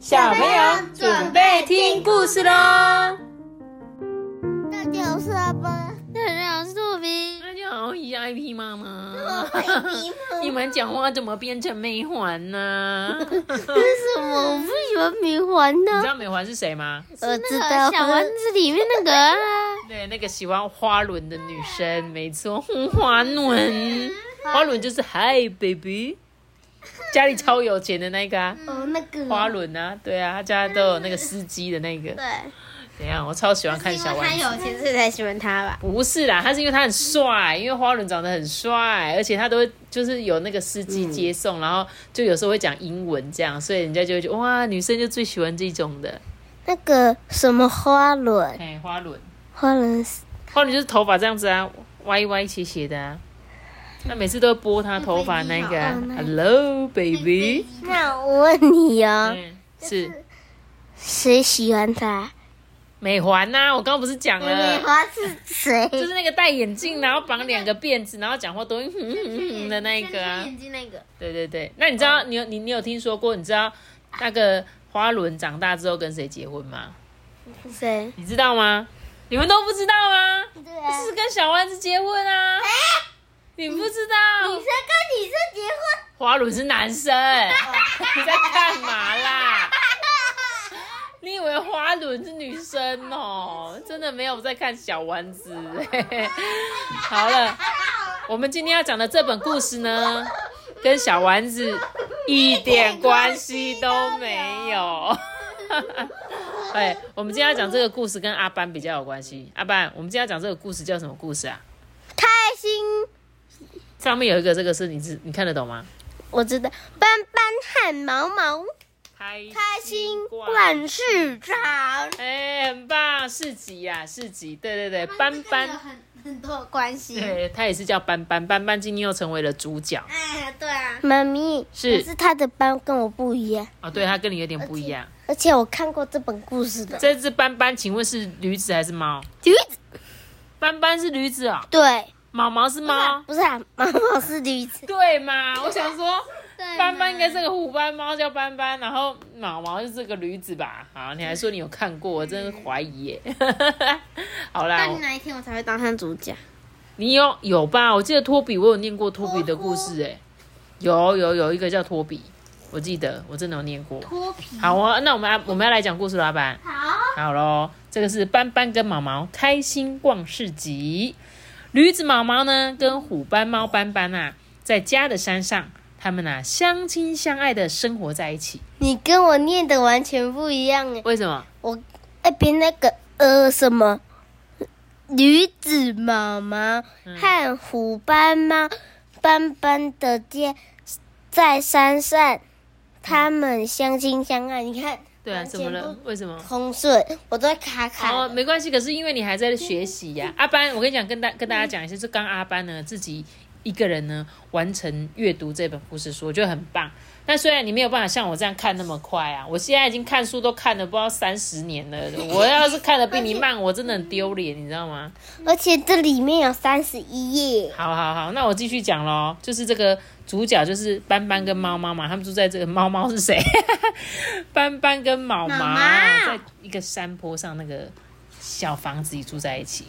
小朋友准备听故事喽！大家好，我是阿爸。大家好，我是杜比。大家好，我是 IP 妈妈。你你们讲话怎么变成美环呢？为什么我不喜欢美环呢你知？道美环是谁吗？我知道小丸子里面那个啊，对，那个喜欢花轮的女生，没错，花轮。花轮就是 Hi baby，家里超有钱的那个啊，哦，那个花轮啊，对啊，他家都有那个司机的那个。对，怎样？我超喜欢看小丸子。他有钱，所以才喜欢他吧？不是啦，他是因为他很帅，因为花轮长得很帅，而且他都会就是有那个司机接送，然后就有时候会讲英文这样，所以人家就会觉得哇，女生就最喜欢这种的。那个什么花轮，哎，花轮，花轮是花轮就是头发这样子啊，歪歪斜斜的啊。那每次都会拨他头发那个、Hello baby，那我问你哦，嗯，是谁喜欢他？美环呐、我刚刚不是讲了美环，是谁？就是那个戴眼镜，然后绑两个辫子，然后讲话都哼哼哼哼的那一个啊。眼镜那个。对对对，那你知道你有你你有听说过？你知道那个花轮长大之后跟谁结婚吗？谁？你知道吗？你们都不知道吗？对啊是跟小丸子结婚啊！你不知道？女生跟女生结婚，花轮是男生，你在干嘛啦？你以为花轮是女生哦？真的没有在看小丸子。好了，我们今天要讲的这本故事呢，跟小丸子一点关系都没有。哎，我们今天要讲这个故事跟阿班比较有关系。阿班，我们今天要讲这个故事叫什么故事啊？开心。上面有一个这个是你知你看得懂吗？我知道，斑斑和毛毛开开心逛市场。哎，很棒，市集呀、市集，对对对，斑斑，很很多关系。对他也是叫斑斑，斑斑今天又成为了主角哎，对啊。妈咪，是可是他的斑跟我不一样，哦，对他跟你有点不一样。而且我看过这本故事的。这只斑斑，请问是驴子还是猫？驴子斑斑是驴子哦，对，毛毛是猫，不是啊，毛毛是 驴子。对嘛？我想说，斑斑应该是个虎斑猫，叫斑斑，然后毛毛是这个驴子吧？好，你还说你有看过，我真的怀疑耶。好啦，我哪一天我才会当上主角？你有有吧？我记得托比，我有念过托比的故事，哎，有有有一个叫托比，我记得我真的有念过。托比。好啊，那我们要我们要来讲故事了，老板。好。好喽，这个是斑斑跟毛毛开心逛市集。驴子毛毛呢，跟虎斑猫斑斑啊，在家的山上，他们啊相亲相爱的生活在一起。你跟我念的完全不一样哎，为什么？我那边那个呃什么驴子毛毛和虎斑猫斑斑的家在山上，他们相亲相爱。你看，对啊，怎么了？不为什么？通顺，我都在卡卡。哦，没关系，可是因为你还在学习呀、阿班，我跟你讲，跟大跟大家讲一下，是刚阿班呢自己一个人呢完成阅读这本故事书，我觉得很棒。但虽然你没有办法像我这样看那么快啊，我现在已经看书都看了不知道三十年了。我要是看的比你慢，我真的很丢脸，你知道吗？而且这里面有三十一页。好好好，那我继续讲喽。就是这个主角就是斑斑跟猫猫嘛，他们住在这个猫猫是谁？斑斑跟毛毛在一个山坡上那个小房子里住在一起。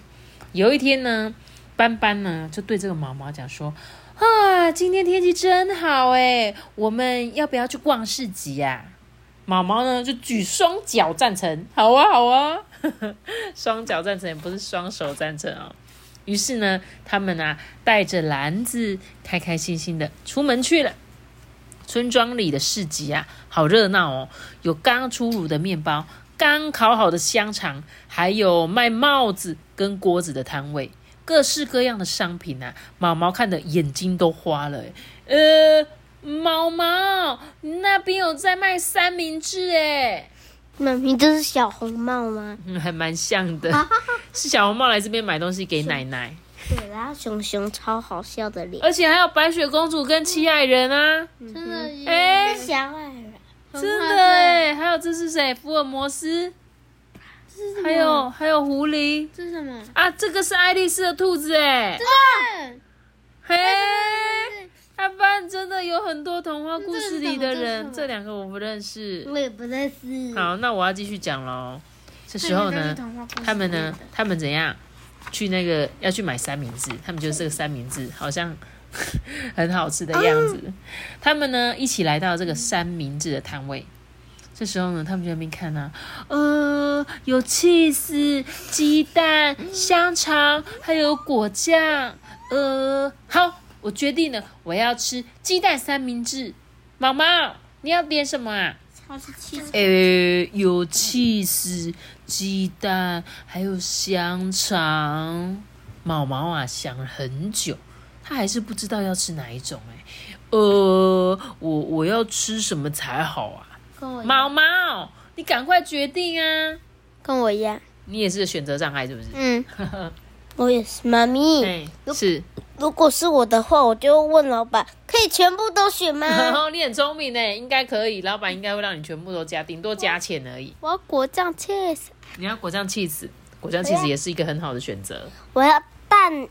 有一天呢，斑斑呢就对这个毛毛讲说：“啊，今天天气真好哎，我们要不要去逛市集呀、毛毛呢就举双脚赞成，好啊好啊，双脚赞成也不是双手赞成哦。于是呢，他们啊带着篮子，开开心心的出门去了。村庄里的市集啊，好热闹哦！有刚出炉的面包，刚烤好的香肠，还有卖帽子跟锅子的摊位，各式各样的商品啊，毛毛看的眼睛都花了。呃，毛毛那边有在卖三明治诶。妈咪，这是小红帽吗？嗯，还蛮像的，是小红帽来这边买东西给奶奶。对，然后熊熊超好笑的脸，而且还有白雪公主跟七矮人啊，真的耶，哎、小矮人，真的哎，还有这是谁？福尔摩斯，还有还有狐狸。这是什么？啊，这个是爱丽丝的兔子哎，对，嘿，阿班真的有很很多童话故事里的人，这两个我不认识。我也不认识。好，那我要继续讲喽。这时候呢，他们呢，他们怎样去那个要去买三明治？他们就是这个三明治好像 很好吃的样子。他们呢一起来到这个三明治的摊位。这时候呢，他们就在那边看呢，呃，有 cheese、鸡蛋、香肠，还有果酱。呃，好，我决定了，我要吃鸡蛋三明治。毛毛，你要点什么啊？超市气呃，有 cheese、鸡蛋，还有香肠。毛毛啊，想了很久，他还是不知道要吃哪一种。哎，呃，我我要吃什么才好啊？跟我毛毛，你赶快决定啊！跟我一样。你也是选择障碍是不是？嗯，我也是。妈咪，哎，是。如果是我的话，我就问老板，可以全部都选吗？你很聪明呢，应该可以。老板应该会让你全部都加，顶多加钱而已。我要果酱 cheese。你要果酱 cheese，果酱 cheese 也是一个很好的选择。我要蛋，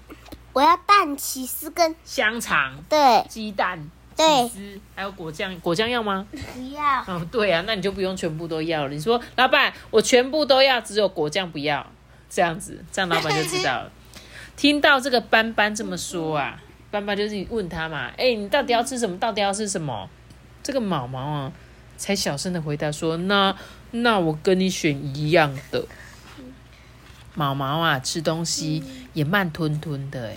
我要蛋起司跟香肠，对，鸡蛋，对还有果酱，果酱要吗？不要。哦，对啊，那你就不用全部都要了。你说，老板，我全部都要，只有果酱不要，这样子，这样老板就知道了。听到这个斑斑这么说啊，斑斑就是问他嘛，哎，你到底要吃什么？到底要吃什么？这个毛毛啊，才小声的回答说，那那我跟你选一样的。毛毛啊，吃东西也慢吞吞的，哎。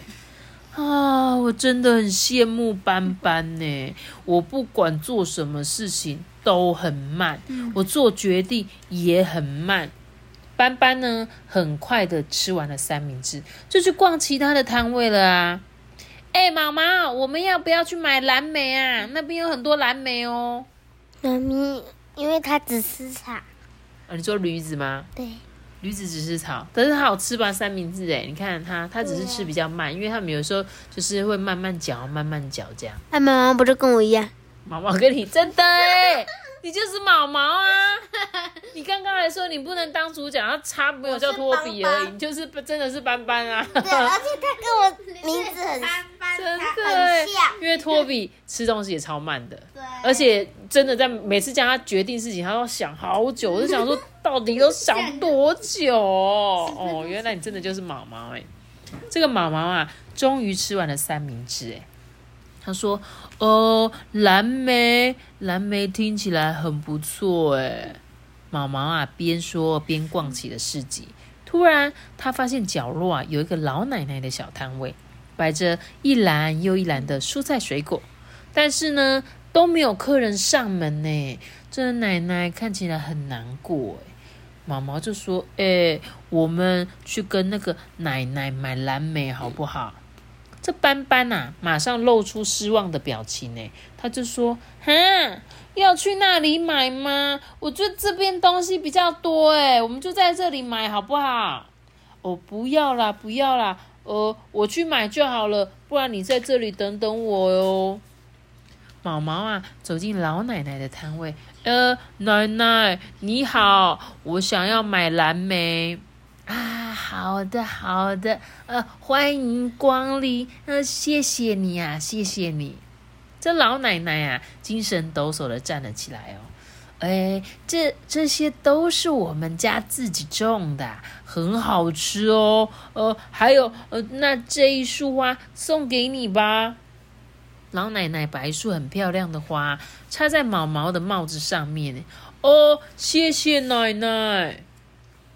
啊，我真的很羡慕斑斑呢。我不管做什么事情都很慢，我做决定也很慢。斑斑呢，很快的吃完了三明治，就去逛其他的摊位了啊。哎，毛毛，我们要不要去买蓝莓啊？那边有很多蓝莓哦。妈咪，因为它只吃草。啊，你说驴子吗？对。驴子只是草，但是它好吃吧？三明治哎，你看它，它只是吃比较慢，因为它们有时候就是会慢慢嚼，慢慢嚼这样。那毛毛不是跟我一样？毛毛跟你真的哎，你就是毛毛啊！你刚刚还说你不能当主角，他差没有叫托比而已，你就是真的是斑斑啊！对，而且他跟我名字很 真的很像，因为托比吃东西也超慢的，对，而且真的在每次叫他决定事情，他都想好久，我就想说到底都想多久哦？哦，原来你真的就是毛毛哎！这个毛毛啊，终于吃完了三明治哎。他说：“哦，蓝莓，蓝莓听起来很不错哎。”毛毛啊，边说边逛起了市集。突然，他发现角落啊有一个老奶奶的小摊位，摆着一篮又一篮的蔬菜水果，但是呢都没有客人上门呢。这奶奶看起来很难过哎。毛毛就说：“哎，我们去跟那个奶奶买蓝莓好不好？”这斑斑呐，马上露出失望的表情呢。他就说：“哼，要去那里买吗？我觉得这边东西比较多哎，我们就在这里买好不好？”哦，不要啦，不要啦，呃，我去买就好了，不然你在这里等等我哟。毛毛啊，走进老奶奶的摊位，呃，奶奶你好，我想要买蓝莓。啊，好的，好的，呃，欢迎光临，呃，谢谢你啊，谢谢你。这老奶奶啊，精神抖擞的站了起来哦，哎，这这些都是我们家自己种的，很好吃哦。呃，还有，呃，那这一束花送给你吧。老奶奶把一束很漂亮的花插在毛毛的帽子上面，哦，谢谢奶奶。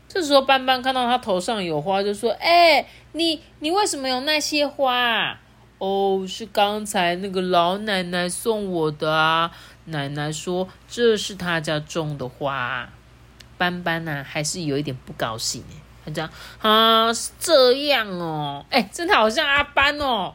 这时候，斑斑看到他头上有花，就说：“哎，你你为什么有那些花？哦，是刚才那个老奶奶送我的啊。奶奶说这是她家种的花。”斑斑呢，还是有一点不高兴他讲：“啊，是这样哦，哎，真的好像阿斑哦，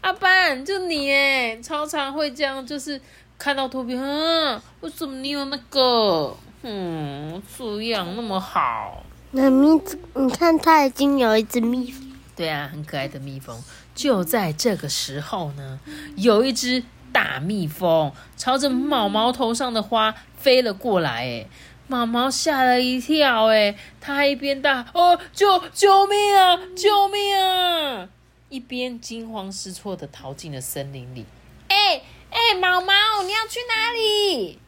阿斑就你哎，超常会这样，就是看到图片，嗯，为什么你有那个？嗯，这样那么好。”那蜜，你看，它已经有一只蜜蜂。对啊，很可爱的蜜蜂。就在这个时候呢，有一只大蜜蜂朝着毛毛头上的花飞了过来。哎，毛毛吓了一跳。哎，他一边大哦，救救命啊，救命啊！一边惊慌失措的逃进了森林里。哎哎，毛毛，你要去哪里？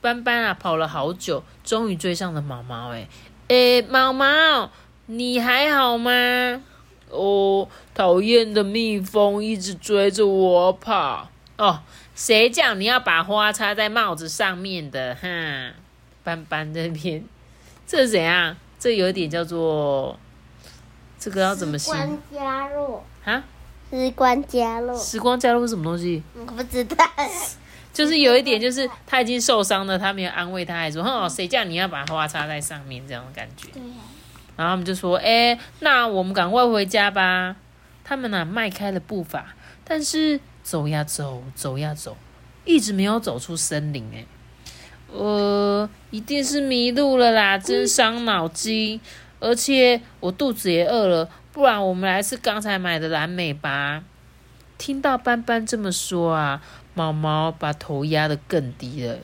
斑斑啊，跑了好久，终于追上了毛毛。哎，哎，毛毛，你还好吗？哦，讨厌的蜜蜂一直追着我跑。哦，谁叫你要把花插在帽子上面的？哈，斑斑这边，这是怎样？这有点叫做，这个要怎么形关加入，啊？时光加入，时光加入是什么东西？我不知道。就是有一点，就是他已经受伤了，他没有安慰他，还说：“哼，谁叫你要把花插在上面？”这样的感觉。对呀、然后他们就说：“哎、那我们赶快回家吧。”他们呢、迈开了步伐，但是走呀走，走呀走，一直没有走出森林。哎，呃，一定是迷路了啦，真伤脑筋。而且我肚子也饿了，不然我们来吃刚才买的蓝莓吧。听到斑斑这么说啊，毛毛把头压得更低了。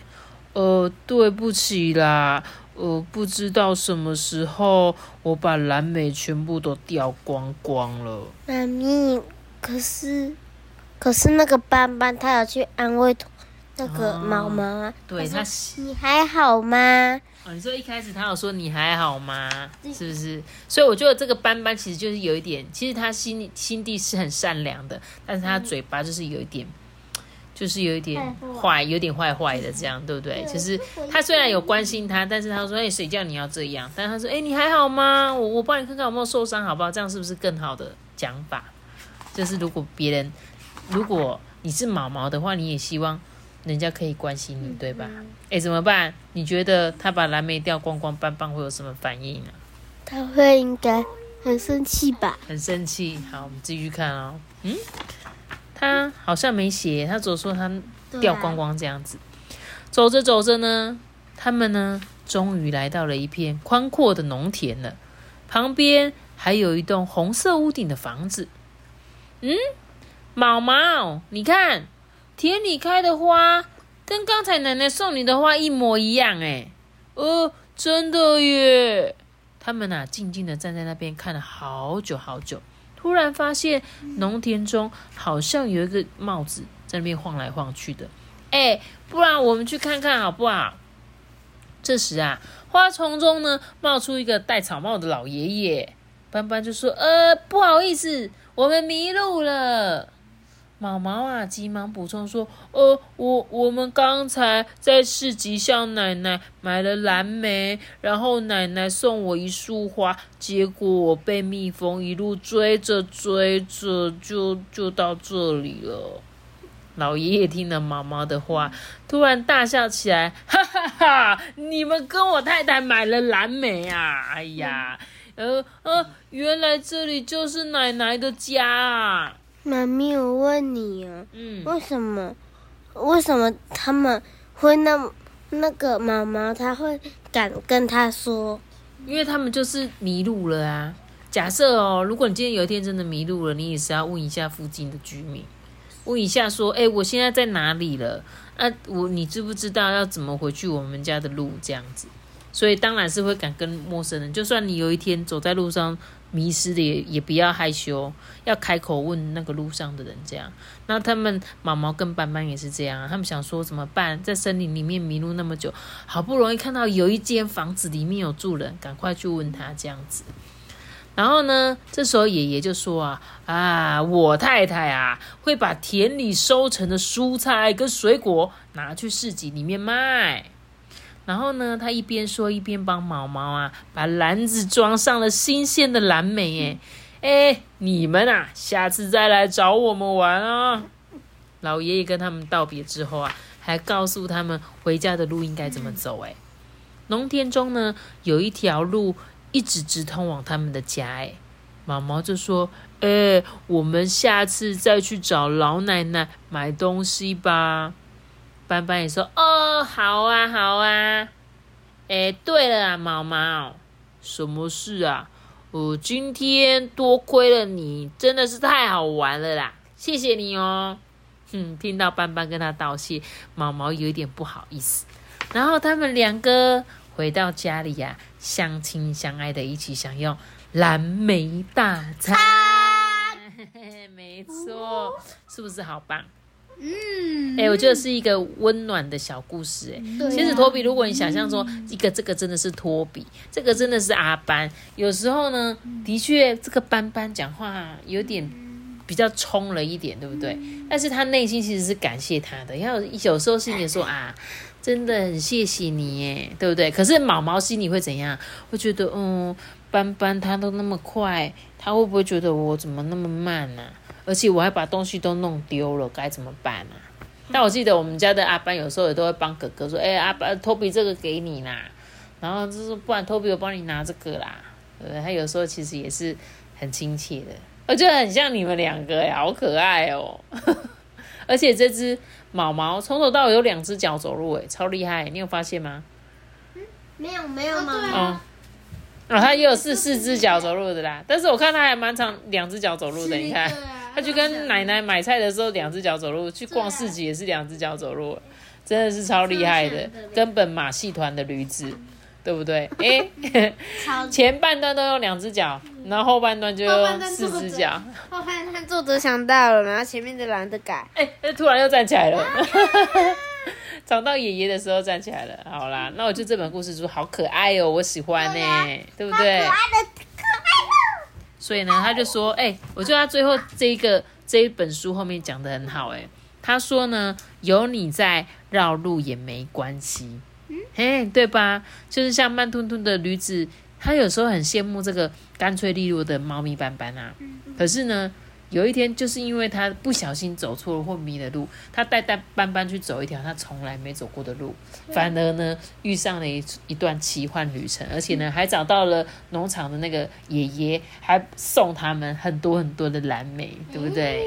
呃，对不起啦，呃，不知道什么时候我把蓝莓全部都掉光光了。妈咪，可是，可是那个斑斑他有去安慰那个哦毛毛啊。对他你还好吗？哦，你说一开始他有说你还好吗？是不是？所以我觉得这个斑斑其实就是有一点，其实他心里心地是很善良的，但是他嘴巴就是有一点，就是有一点坏，有点坏坏的这样，对不对？就是他虽然有关心他，但是他说：“哎、谁叫你要这样？”但他说：“哎、你还好吗？我我帮你看看有没有受伤，好不好？这样是不是更好的讲法？就是如果别人，如果你是毛毛的话，你也希望人家可以关心你，对吧？哎、怎么办？你觉得他把蓝莓掉光光，斑斑会有什么反应呢、他会应该很生气吧？很生气。好，我们继续看哦。嗯，他好像没写，他只说他掉光光这样子。走着走着呢，他们呢终于来到了一片宽阔的农田了，旁边还有一栋红色屋顶的房子。嗯，毛毛，你看田里开的花跟刚才奶奶送你的花一模一样哎。呃，真的耶。他们啊，静静的站在那边看了好久好久，突然发现农田中好像有一个帽子在那边晃来晃去的。哎，不然我们去看看好不好？这时啊，花丛中呢冒出一个戴草帽的老爷爷，斑斑就说：“呃，不好意思，我们迷路了。”毛毛啊，急忙补充说：“呃，我我们刚才在市集向奶奶买了蓝莓，然后奶奶送我一束花，结果我被蜜蜂一路追着追着，就就到这里了。”老爷爷听了毛毛的话，突然大笑起来，哈哈哈！你们跟我太太买了蓝莓啊！哎呀，呃呃，原来这里就是奶奶的家啊！妈咪，我问你啊，嗯，为什么？为什么他们会那么那个毛毛他会敢跟他说？因为他们就是迷路了啊。假设哦，如果你今天有一天真的迷路了，你也是要问一下附近的居民，问一下说，哎，我现在在哪里了？啊，我你知不知道要怎么回去我们家的路？这样子，所以当然是会敢跟陌生人，就算你有一天走在路上迷失的也，也不要害羞，要开口问那个路上的人。这样，那他们毛毛跟斑斑也是这样，他们想说怎么办？在森林里面迷路那么久，好不容易看到有一间房子里面有住人，赶快去问他这样子。然后呢，这时候爷爷就说啊啊，我太太啊会把田里收成的蔬菜跟水果拿去市集里面卖。然后呢，他一边说一边帮毛毛啊把篮子装上了新鲜的蓝莓。哎哎，你们啊，下次再来找我们玩啊！老爷爷跟他们道别之后啊，还告诉他们回家的路应该怎么走。哎，农田中呢有一条路。一直直通往他们的家，哎，毛毛就说：“哎，我们下次再去找老奶奶买东西吧。”斑斑也说：“哦，好啊，好啊。”哎，对了啊，毛毛，什么事啊？我，今天多亏了你，真的是太好玩了啦，谢谢你哦。哼，听到斑斑跟他道谢，毛毛有一点不好意思。然后他们两个。回到家里呀、啊，相亲相爱的一起享用蓝莓大餐。没错，是不是好棒？嗯，哎、我觉得是一个温暖的小故事、哎、啊其实托比，如果你想象说一个这个真的是托比，这个真的是阿班，有时候呢，的确这个班班讲话有点比较冲了一点，对不对？但是他内心其实是感谢他的，要有时候心里说啊，真的很谢谢你耶，对不对？可是毛毛心里会怎样？会觉得嗯，班班他都那么快，他会不会觉得我怎么那么慢呢、而且我还把东西都弄丢了，该怎么办啊？但我记得我们家的阿班有时候也都会帮哥哥说：“哎、阿班，托比这个给你啦。”然后就是不然托比我帮你拿这个啦。对不对？他有时候其实也是很亲切的，我觉得很像你们两个呀，好可爱哦。而且这只毛毛从头到尾有两只脚走路，哎，超厉害！你有发现吗？没有没有妈对妈，哦，哦，它也有四四只脚走路的啦，但是我看它还蛮长，两只脚走路的。你看，它去跟奶奶买菜的时候两只脚走路，去逛市集也是两只脚走路，真的是超厉害的，根本马戏团的驴子，对不对？哎，前半段都用两只脚，然后后半段就用四只脚。后半段作者想到了，然后前面的懒得改。突然又站起来了。找到爷爷的时候站起来了。好啦，那我觉得这本故事书好可爱哦，我喜欢呢、对不对？所以呢，他就说，哎、我觉得他最后这一个这一本书后面讲的很好、哎，他说呢，有你在绕路也没关系，嘿，对吧？就是像慢吞吞的驴子，他有时候很羡慕这个干脆利落的猫咪斑斑啊，可是呢。有一天，就是因为他不小心走错了或迷了路，他带带斑斑去走一条他从来没走过的路，反而呢遇上了一一段奇幻旅程，而且呢还找到了农场的那个爷爷，还送他们很多很多的蓝莓，对不对？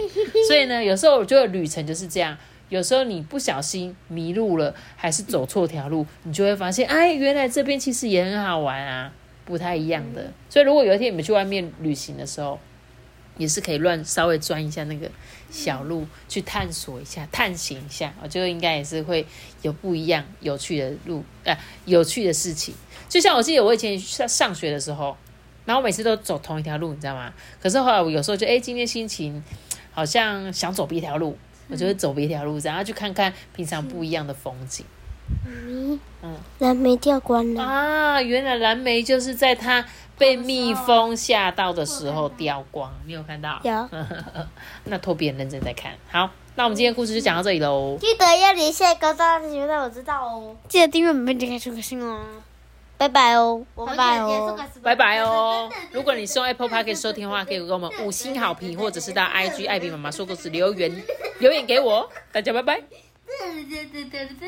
所以呢，有时候我觉得旅程就是这样，有时候你不小心迷路了，还是走错条路，你就会发现，哎，原来这边其实也很好玩啊，不太一样的。所以如果有一天你们去外面旅行的时候，也是可以乱稍微钻一下那个小路，去探索一下、探险一下，我觉得应该也是会有不一样、有趣的路，呃，有趣的事情。就像我记得我以前上上学的时候，然后我每次都走同一条路，你知道吗？可是后来我有时候就，哎，今天心情好像想走别条路，我就会走别条路，然后去看看平常不一样的风景。嗯蓝莓掉光了，啊，原来蓝莓就是在它被蜜蜂吓到的时候掉光，你有看到？有。那托比很认真在看。好，那我们今天的故事就讲到这里喽。记得要连线高照，觉得我知道哦。记得订阅我们，点开出个信哦。拜拜哦，拜拜拜哦。拜拜哦！如果你是用 Apple Podcast 收听的话，可以给我们五星好评，或者是到 IG 艾比妈妈说故事留言留言给我。大家拜拜。对对对对对。